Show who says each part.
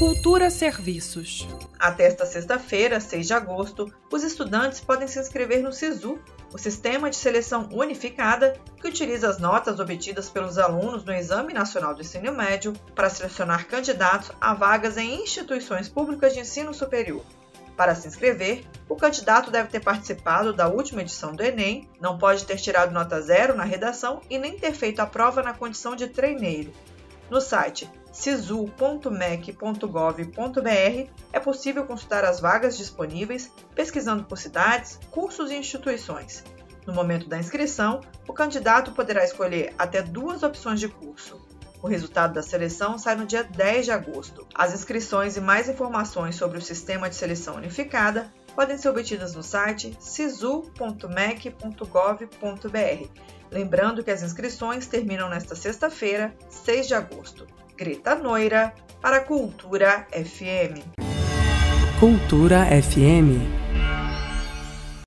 Speaker 1: Cultura Serviços.
Speaker 2: Até esta sexta-feira, 6 de agosto, os estudantes podem se inscrever no SISU, o Sistema de Seleção Unificada, que utiliza as notas obtidas pelos alunos no Exame Nacional do Ensino Médio para selecionar candidatos a vagas em instituições públicas de ensino superior. Para se inscrever, o candidato deve ter participado da última edição do Enem, não pode ter tirado nota zero na redação e nem ter feito a prova na condição de treineiro. No site sisu.mec.gov.br é possível consultar as vagas disponíveis, pesquisando por cidades, cursos e instituições. No momento da inscrição, o candidato poderá escolher até duas opções de curso. O resultado da seleção sai no dia 10 de agosto. As inscrições e mais informações sobre o Sistema de Seleção Unificada podem ser obtidas no site sisu.mec.gov.br. Lembrando que as inscrições terminam nesta sexta-feira, 6 de agosto. Greta Noira, para Cultura FM.
Speaker 1: Cultura FM.